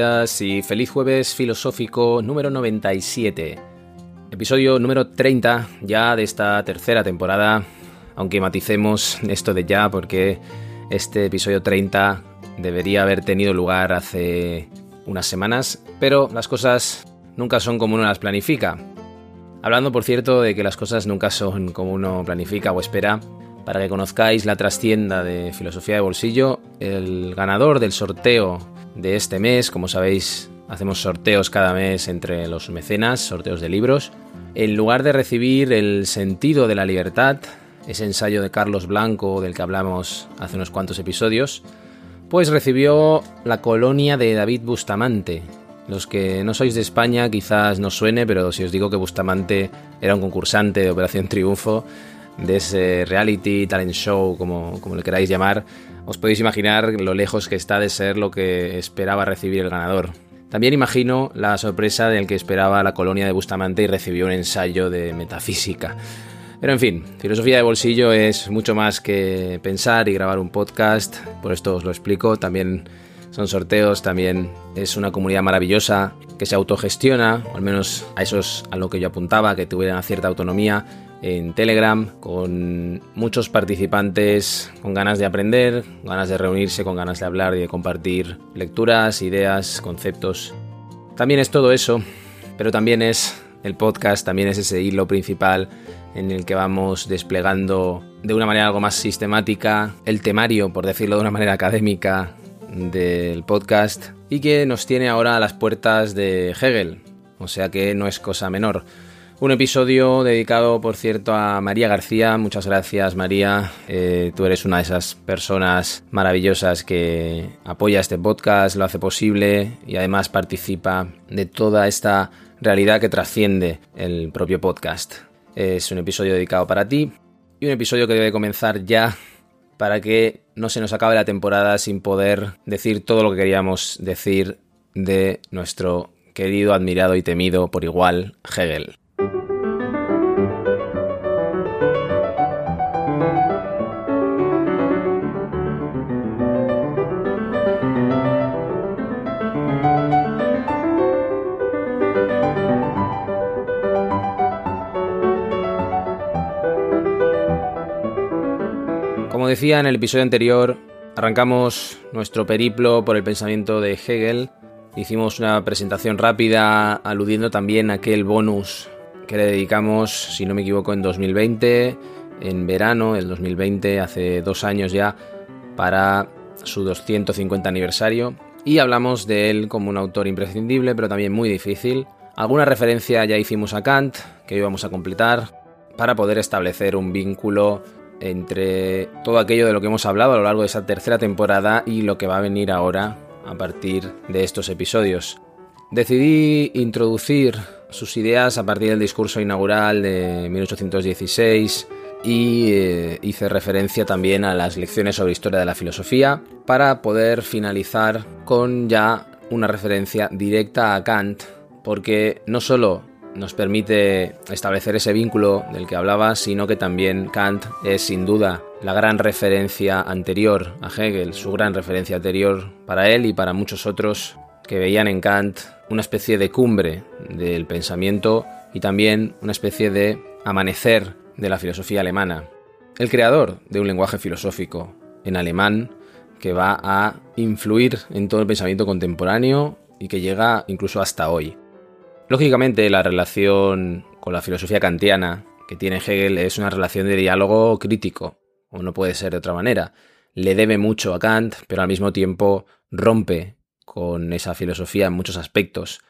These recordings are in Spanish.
Y feliz jueves filosófico número 97. Episodio número 30 ya de esta tercera temporada, aunque maticemos esto de ya porque este episodio 30 debería haber tenido lugar hace unas semanas, pero las cosas nunca son como uno las planifica. Hablando, por cierto, de que las cosas nunca son como uno planifica o espera, para que conozcáis la trastienda de filosofía de bolsillo, el ganador del sorteo de este mes. Como sabéis, hacemos sorteos cada mes entre los mecenas, sorteos de libros. En lugar de recibir El sentido de la libertad, ese ensayo de Carlos Blanco del que hablamos hace unos cuantos episodios, pues recibió La colonia de David Bustamante. Los que no sois de España quizás no suene, pero si os digo que Bustamante era un concursante de Operación Triunfo, de ese reality, talent show, como, como le queráis llamar, os podéis imaginar lo lejos que está de ser lo que esperaba recibir el ganador. También imagino la sorpresa del que esperaba la colonia de Bustamante y recibió un ensayo de metafísica. Pero en fin, filosofía de bolsillo es mucho más que pensar y grabar un podcast, por esto os lo explico, también son sorteos, también es una comunidad maravillosa que se autogestiona, o al menos a eso es a lo que yo apuntaba, que tuvieran cierta autonomía, en Telegram con muchos participantes con ganas de aprender, ganas de reunirse, con ganas de hablar y de compartir lecturas, ideas, conceptos. También es todo eso, pero también es el podcast, también es ese hilo principal en el que vamos desplegando de una manera algo más sistemática el temario, por decirlo de una manera académica, del podcast y que nos tiene ahora a las puertas de Hegel, o sea que no es cosa menor. Un episodio dedicado, por cierto, a María García. Muchas gracias, María. Eh, tú eres una de esas personas maravillosas que apoya este podcast, lo hace posible y además participa de toda esta realidad que trasciende el propio podcast. Es un episodio dedicado para ti y un episodio que debe comenzar ya para que no se nos acabe la temporada sin poder decir todo lo que queríamos decir de nuestro querido, admirado y temido por igual Hegel. Decía en el episodio anterior, arrancamos nuestro periplo por el pensamiento de Hegel. Hicimos una presentación rápida aludiendo también a aquel bonus que le dedicamos, si no me equivoco, en 2020, en verano del 2020, hace dos años ya, para su 250 aniversario. Y hablamos de él como un autor imprescindible, pero también muy difícil. Alguna referencia ya hicimos a Kant, que íbamos a completar, para poder establecer un vínculo entre todo aquello de lo que hemos hablado a lo largo de esa tercera temporada y lo que va a venir ahora a partir de estos episodios. Decidí introducir sus ideas a partir del discurso inaugural de 1816 y eh, hice referencia también a las lecciones sobre historia de la filosofía para poder finalizar con ya una referencia directa a Kant porque no solo nos permite establecer ese vínculo del que hablaba, sino que también Kant es sin duda la gran referencia anterior a Hegel, su gran referencia anterior para él y para muchos otros que veían en Kant una especie de cumbre del pensamiento y también una especie de amanecer de la filosofía alemana. El creador de un lenguaje filosófico en alemán que va a influir en todo el pensamiento contemporáneo y que llega incluso hasta hoy. Lógicamente, la relación con la filosofía kantiana que tiene Hegel es una relación de diálogo crítico, o no puede ser de otra manera. Le debe mucho a Kant, pero al mismo tiempo rompe con esa filosofía en muchos aspectos.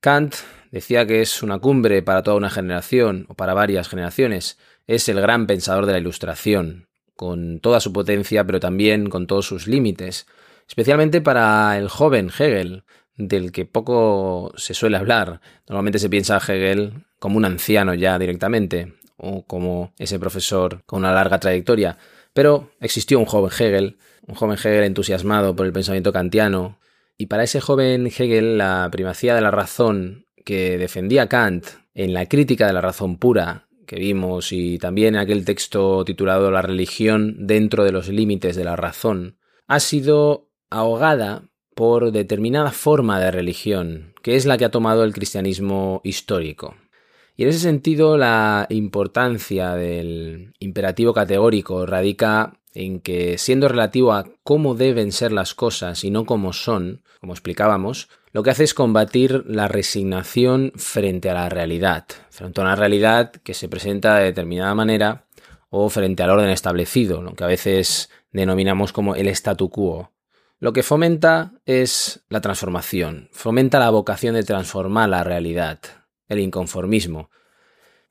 Kant decía que es una cumbre para toda una generación o para varias generaciones, es el gran pensador de la Ilustración, con toda su potencia, pero también con todos sus límites, especialmente para el joven Hegel, del que poco se suele hablar. Normalmente se piensa a Hegel como un anciano ya directamente, o como ese profesor con una larga trayectoria, pero existió un joven Hegel, un joven Hegel entusiasmado por el pensamiento kantiano, y para ese joven Hegel la primacía de la razón que defendía Kant en la crítica de la razón pura que vimos y también en aquel texto titulado La religión dentro de los límites de la razón, ha sido ahogada por determinada forma de religión, que es la que ha tomado el cristianismo histórico. Y en ese sentido la importancia del imperativo categórico radica en que, siendo relativo a cómo deben ser las cosas y no cómo son, como explicábamos, lo que hace es combatir la resignación frente a la realidad, frente a una realidad que se presenta de determinada manera o frente al orden establecido, lo que a veces denominamos como el statu quo. Lo que fomenta es la transformación, fomenta la vocación de transformar la realidad, el inconformismo.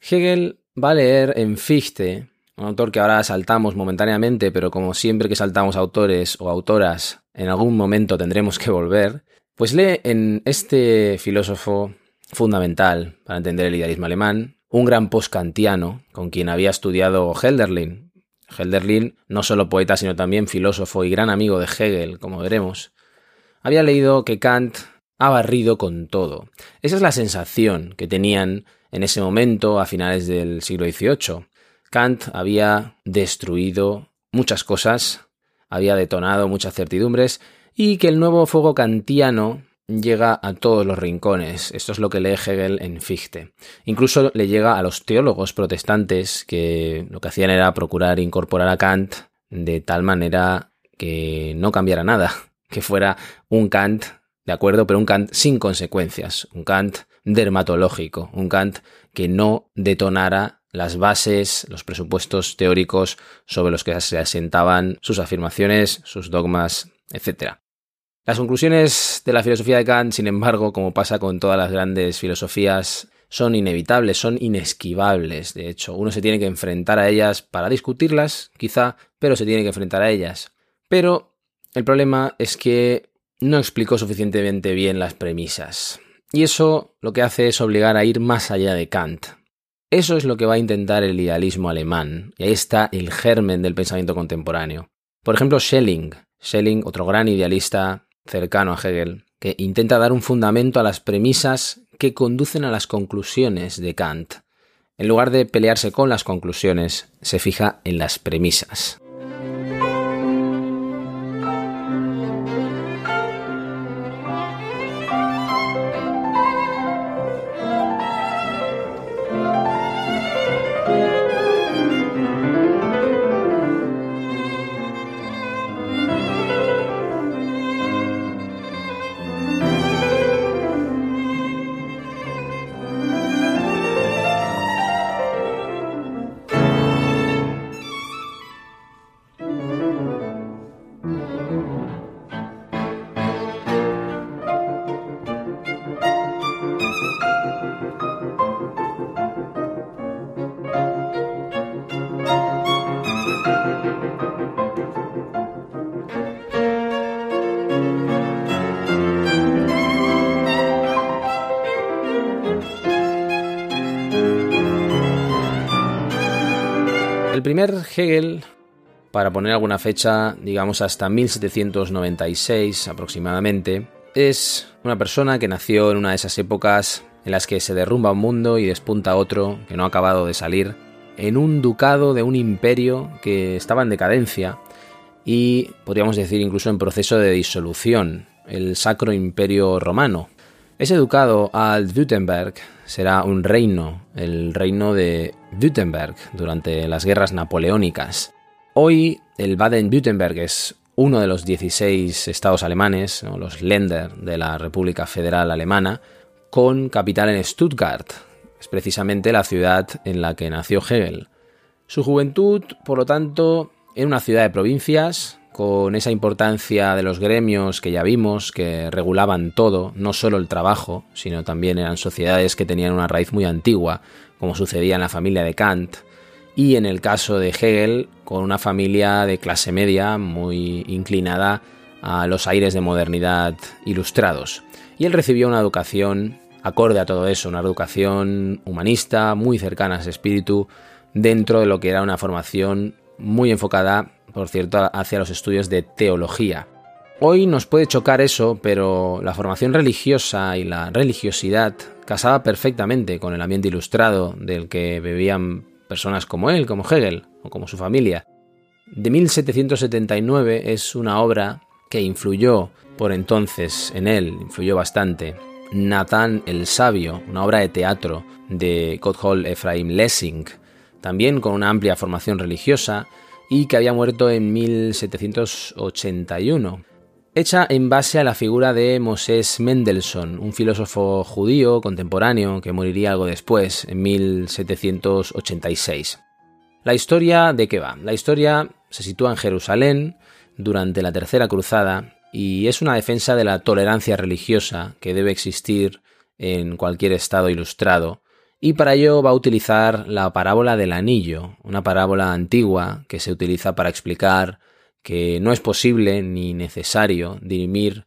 Hegel va a leer en Fichte, un autor que ahora saltamos momentáneamente, pero como siempre que saltamos autores o autoras, en algún momento tendremos que volver, pues lee en este filósofo fundamental para entender el idealismo alemán, un gran post-kantiano con quien había estudiado Helderlin. Helderlin, no solo poeta, sino también filósofo y gran amigo de Hegel, como veremos, había leído que Kant ha barrido con todo. Esa es la sensación que tenían en ese momento, a finales del siglo XVIII. Kant había destruido muchas cosas, había detonado muchas certidumbres y que el nuevo fuego kantiano llega a todos los rincones. Esto es lo que lee Hegel en Fichte. Incluso le llega a los teólogos protestantes que lo que hacían era procurar incorporar a Kant de tal manera que no cambiara nada, que fuera un Kant, de acuerdo, pero un Kant sin consecuencias, un Kant dermatológico, un Kant que no detonara las bases, los presupuestos teóricos sobre los que se asentaban sus afirmaciones, sus dogmas, etc. Las conclusiones de la filosofía de Kant, sin embargo, como pasa con todas las grandes filosofías, son inevitables, son inesquivables. De hecho, uno se tiene que enfrentar a ellas para discutirlas, quizá, pero se tiene que enfrentar a ellas. Pero el problema es que no explicó suficientemente bien las premisas. Y eso lo que hace es obligar a ir más allá de Kant. Eso es lo que va a intentar el idealismo alemán, y ahí está el germen del pensamiento contemporáneo. Por ejemplo, Schelling. Schelling, otro gran idealista cercano a Hegel, que intenta dar un fundamento a las premisas que conducen a las conclusiones de Kant. En lugar de pelearse con las conclusiones, se fija en las premisas. El primer Hegel, para poner alguna fecha, digamos hasta 1796 aproximadamente, es una persona que nació en una de esas épocas en las que se derrumba un mundo y despunta otro que no ha acabado de salir, en un ducado de un imperio que estaba en decadencia y podríamos decir incluso en proceso de disolución, el Sacro Imperio Romano. Ese ducado Alt-Württemberg será un reino, el reino de Württemberg, durante las guerras napoleónicas. Hoy el Baden-Württemberg es uno de los 16 estados alemanes, los Länder de la República Federal Alemana, con capital en Stuttgart. Es precisamente la ciudad en la que nació Hegel. Su juventud, por lo tanto, en una ciudad de provincias, con esa importancia de los gremios que ya vimos, que regulaban todo, no solo el trabajo, sino también eran sociedades que tenían una raíz muy antigua, como sucedía en la familia de Kant, y en el caso de Hegel con una familia de clase media muy inclinada a los aires de modernidad ilustrados. Y él recibió una educación acorde a todo eso, una educación humanista muy cercana a ese espíritu dentro de lo que era una formación muy enfocada, por cierto, hacia los estudios de teología. Hoy nos puede chocar eso, pero la formación religiosa y la religiosidad casaba perfectamente con el ambiente ilustrado del que bebían personas como él, como Hegel o como su familia. De 1779 es una obra que influyó por entonces en él, influyó bastante. Nathan el Sabio, una obra de teatro de Gotthold Ephraim Lessing, también con una amplia formación religiosa y que había muerto en 1781 hecha en base a la figura de Moses Mendelssohn, un filósofo judío contemporáneo que moriría algo después, en 1786. La historia de qué va? La historia se sitúa en Jerusalén durante la Tercera Cruzada y es una defensa de la tolerancia religiosa que debe existir en cualquier estado ilustrado, y para ello va a utilizar la parábola del anillo, una parábola antigua que se utiliza para explicar que no es posible ni necesario dirimir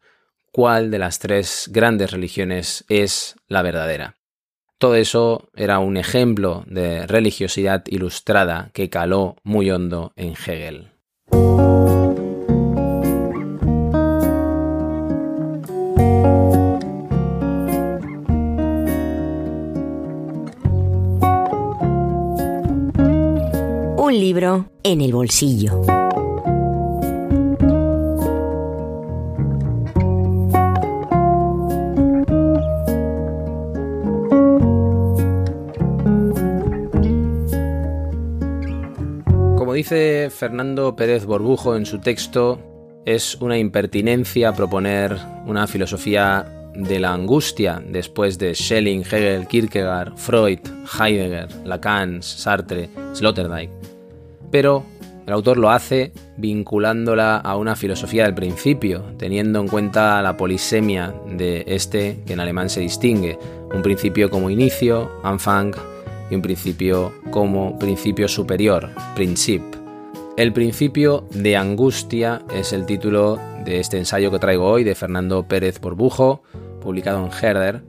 cuál de las tres grandes religiones es la verdadera. Todo eso era un ejemplo de religiosidad ilustrada que caló muy hondo en Hegel. Un libro en el bolsillo. dice Fernando Pérez Borbujo en su texto, es una impertinencia proponer una filosofía de la angustia después de Schelling, Hegel, Kierkegaard, Freud, Heidegger, Lacan, Sartre, Sloterdijk. Pero el autor lo hace vinculándola a una filosofía del principio, teniendo en cuenta la polisemia de este que en alemán se distingue, un principio como inicio, Anfang, y un principio como principio superior, Princip. El principio de angustia es el título de este ensayo que traigo hoy de Fernando Pérez Borbujo, publicado en Herder,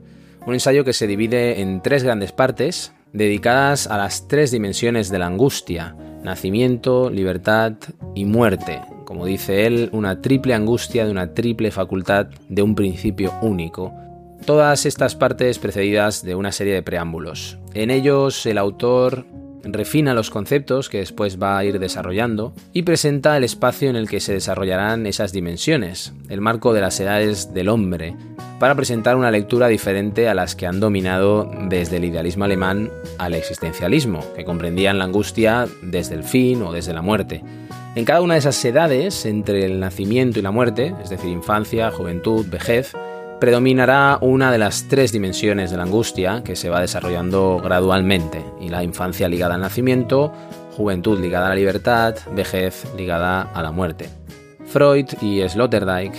un ensayo que se divide en tres grandes partes dedicadas a las tres dimensiones de la angustia, nacimiento, libertad y muerte, como dice él, una triple angustia de una triple facultad de un principio único, Todas estas partes precedidas de una serie de preámbulos. En ellos el autor refina los conceptos que después va a ir desarrollando y presenta el espacio en el que se desarrollarán esas dimensiones, el marco de las edades del hombre, para presentar una lectura diferente a las que han dominado desde el idealismo alemán al existencialismo, que comprendían la angustia desde el fin o desde la muerte. En cada una de esas edades, entre el nacimiento y la muerte, es decir, infancia, juventud, vejez, predominará una de las tres dimensiones de la angustia que se va desarrollando gradualmente, y la infancia ligada al nacimiento, juventud ligada a la libertad, vejez ligada a la muerte. Freud y Sloterdijk,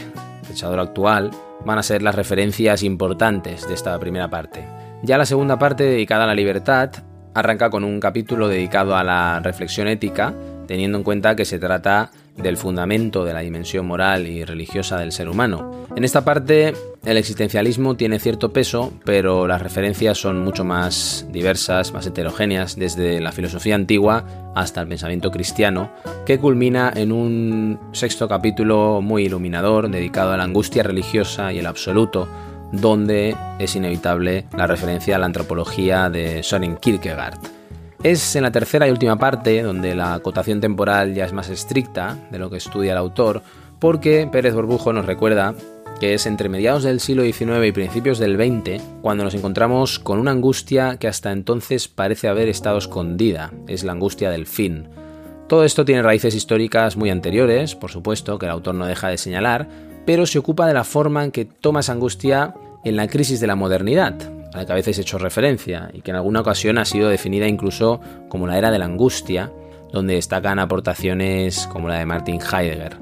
pensador actual, van a ser las referencias importantes de esta primera parte. Ya la segunda parte, dedicada a la libertad, arranca con un capítulo dedicado a la reflexión ética, teniendo en cuenta que se trata del fundamento de la dimensión moral y religiosa del ser humano. En esta parte, el existencialismo tiene cierto peso, pero las referencias son mucho más diversas, más heterogéneas, desde la filosofía antigua hasta el pensamiento cristiano, que culmina en un sexto capítulo muy iluminador dedicado a la angustia religiosa y el absoluto, donde es inevitable la referencia a la antropología de Søren Kierkegaard. Es en la tercera y última parte donde la acotación temporal ya es más estricta de lo que estudia el autor, porque Pérez Borbujo nos recuerda que es entre mediados del siglo XIX y principios del XX cuando nos encontramos con una angustia que hasta entonces parece haber estado escondida, es la angustia del fin. Todo esto tiene raíces históricas muy anteriores, por supuesto, que el autor no deja de señalar, pero se ocupa de la forma en que toma esa angustia en la crisis de la modernidad, a la que a veces he hecho referencia y que en alguna ocasión ha sido definida incluso como la era de la angustia, donde destacan aportaciones como la de Martin Heidegger.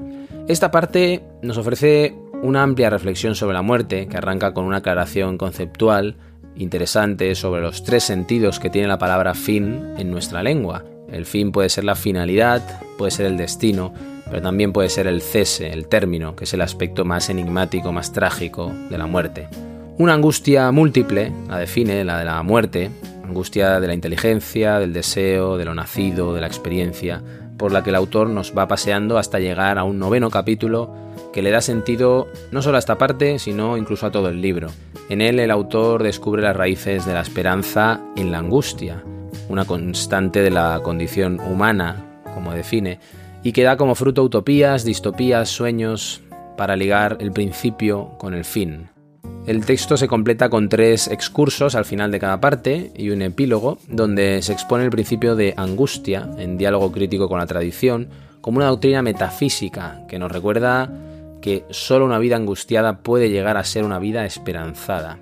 Esta parte nos ofrece una amplia reflexión sobre la muerte que arranca con una aclaración conceptual interesante sobre los tres sentidos que tiene la palabra fin en nuestra lengua El fin puede ser la finalidad, puede ser el destino, pero también puede ser el cese, el término, que es el aspecto más enigmático, más trágico de la muerte. Una angustia múltiple, la define, la de la muerte, angustia de la inteligencia, del deseo, de lo nacido, de la experiencia, por la que el autor nos va paseando hasta llegar a un noveno capítulo que le da sentido no solo a esta parte, sino incluso a todo el libro. En él el autor descubre las raíces de la esperanza en la angustia, una constante de la condición humana, como define, y que da como fruto utopías, distopías, sueños, para ligar el principio con el fin. El texto se completa con tres excursos al final de cada parte y un epílogo donde se expone el principio de angustia en diálogo crítico con la tradición como una doctrina metafísica que nos recuerda que solo una vida angustiada puede llegar a ser una vida esperanzada.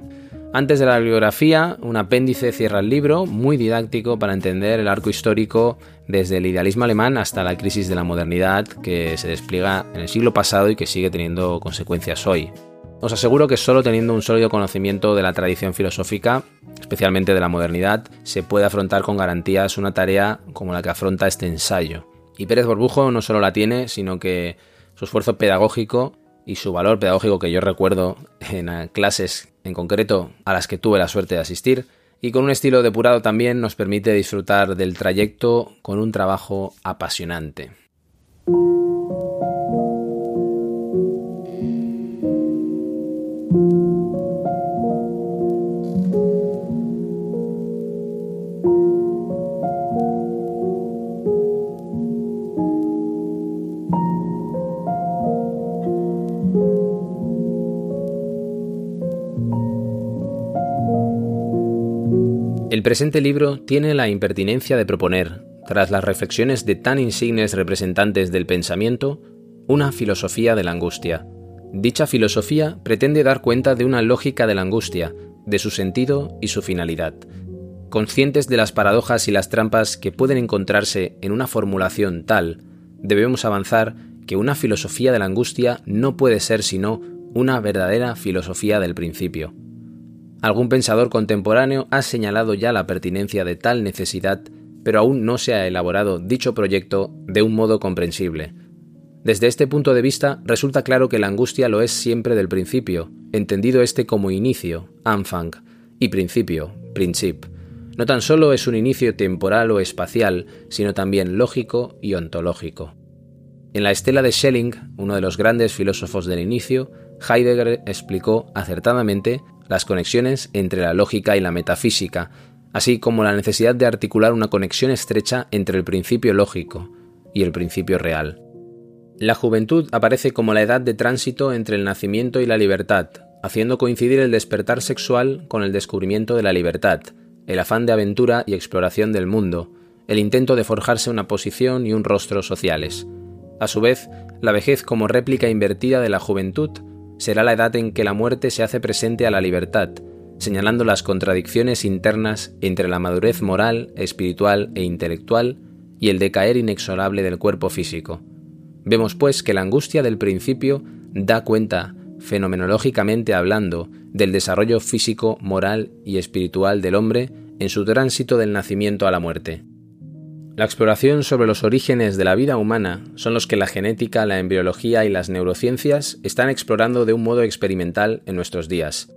Antes de la bibliografía, un apéndice cierra el libro, muy didáctico para entender el arco histórico desde el idealismo alemán hasta la crisis de la modernidad que se despliega en el siglo pasado y que sigue teniendo consecuencias hoy. Os aseguro que solo teniendo un sólido conocimiento de la tradición filosófica, especialmente de la modernidad, se puede afrontar con garantías una tarea como la que afronta este ensayo. Y Pérez Borbujo no solo la tiene, sino que su esfuerzo pedagógico y su valor pedagógico que yo recuerdo en clases en concreto a las que tuve la suerte de asistir, y con un estilo depurado también nos permite disfrutar del trayecto con un trabajo apasionante. Presente libro tiene la impertinencia de proponer, tras las reflexiones de tan insignes representantes del pensamiento, una filosofía de la angustia. Dicha filosofía pretende dar cuenta de una lógica de la angustia, de su sentido y su finalidad. Conscientes de las paradojas y las trampas que pueden encontrarse en una formulación tal, debemos avanzar que una filosofía de la angustia no puede ser sino una verdadera filosofía del principio. Algún pensador contemporáneo ha señalado ya la pertinencia de tal necesidad, pero aún no se ha elaborado dicho proyecto de un modo comprensible. Desde este punto de vista, resulta claro que la angustia lo es siempre del principio, entendido este como inicio, Anfang, y principio, Princip. No tan solo es un inicio temporal o espacial, sino también lógico y ontológico. En la estela de Schelling, uno de los grandes filósofos del inicio, Heidegger explicó acertadamente las conexiones entre la lógica y la metafísica, así como la necesidad de articular una conexión estrecha entre el principio lógico y el principio real. La juventud aparece como la edad de tránsito entre el nacimiento y la libertad, haciendo coincidir el despertar sexual con el descubrimiento de la libertad, el afán de aventura y exploración del mundo, el intento de forjarse una posición y un rostro sociales. A su vez, la vejez como réplica invertida de la juventud será la edad en que la muerte se hace presente a la libertad, señalando las contradicciones internas entre la madurez moral, espiritual e intelectual y el decaer inexorable del cuerpo físico. Vemos pues que la angustia del principio da cuenta, fenomenológicamente hablando, del desarrollo físico, moral y espiritual del hombre en su tránsito del nacimiento a la muerte. La exploración sobre los orígenes de la vida humana son los que la genética, la embriología y las neurociencias están explorando de un modo experimental en nuestros días.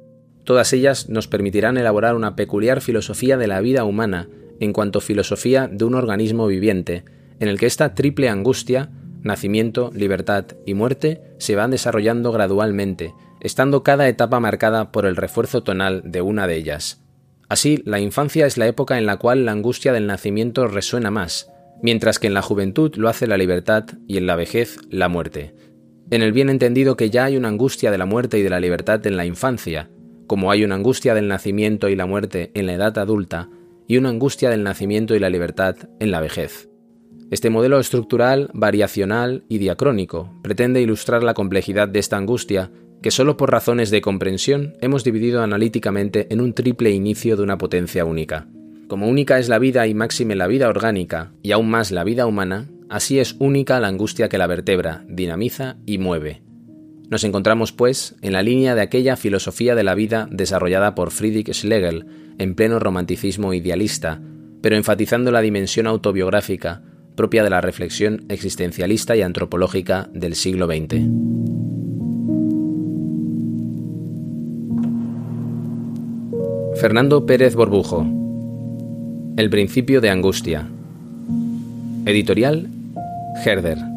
Todas ellas nos permitirán elaborar una peculiar filosofía de la vida humana en cuanto filosofía de un organismo viviente, en el que esta triple angustia, nacimiento, libertad y muerte, se van desarrollando gradualmente, estando cada etapa marcada por el refuerzo tonal de una de ellas. Así, la infancia es la época en la cual la angustia del nacimiento resuena más, mientras que en la juventud lo hace la libertad y en la vejez la muerte. En el bien entendido que ya hay una angustia de la muerte y de la libertad en la infancia, como hay una angustia del nacimiento y la muerte en la edad adulta, y una angustia del nacimiento y la libertad en la vejez. Este modelo estructural, variacional y diacrónico pretende ilustrar la complejidad de esta angustia que solo por razones de comprensión hemos dividido analíticamente en un triple inicio de una potencia única. Como única es la vida y máxime la vida orgánica, y aún más la vida humana, así es única la angustia que la vertebra, dinamiza y mueve. Nos encontramos, pues, en la línea de aquella filosofía de la vida desarrollada por Friedrich Schlegel en pleno romanticismo idealista, pero enfatizando la dimensión autobiográfica propia de la reflexión existencialista y antropológica del siglo XX. Fernando Pérez Borbujo. El principio de angustia. Editorial Herder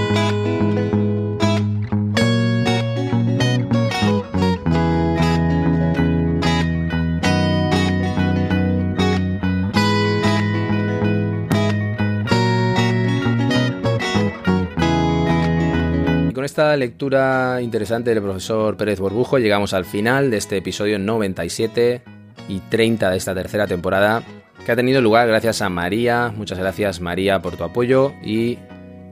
Esta lectura interesante del profesor Pérez Borbujo llegamos al final de este episodio 97 y 30 de esta tercera temporada que ha tenido lugar gracias a María. Muchas gracias María por tu apoyo y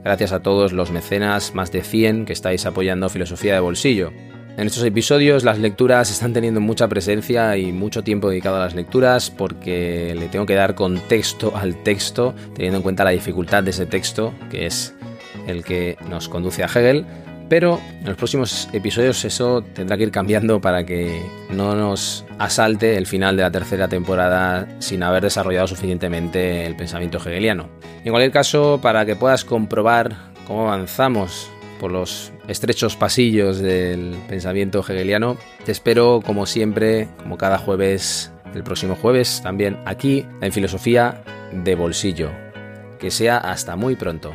gracias a todos los mecenas, más de 100 que estáis apoyando Filosofía de Bolsillo. En estos episodios las lecturas están teniendo mucha presencia y mucho tiempo dedicado a las lecturas porque le tengo que dar contexto al texto, teniendo en cuenta la dificultad de ese texto, que es el que nos conduce a Hegel. Pero en los próximos episodios eso tendrá que ir cambiando para que no nos asalte el final de la tercera temporada sin haber desarrollado suficientemente el pensamiento hegeliano. En cualquier caso, para que puedas comprobar cómo avanzamos por los estrechos pasillos del pensamiento hegeliano, te espero como siempre, como cada jueves, el próximo jueves, también aquí en Filosofía de Bolsillo. Que sea hasta muy pronto.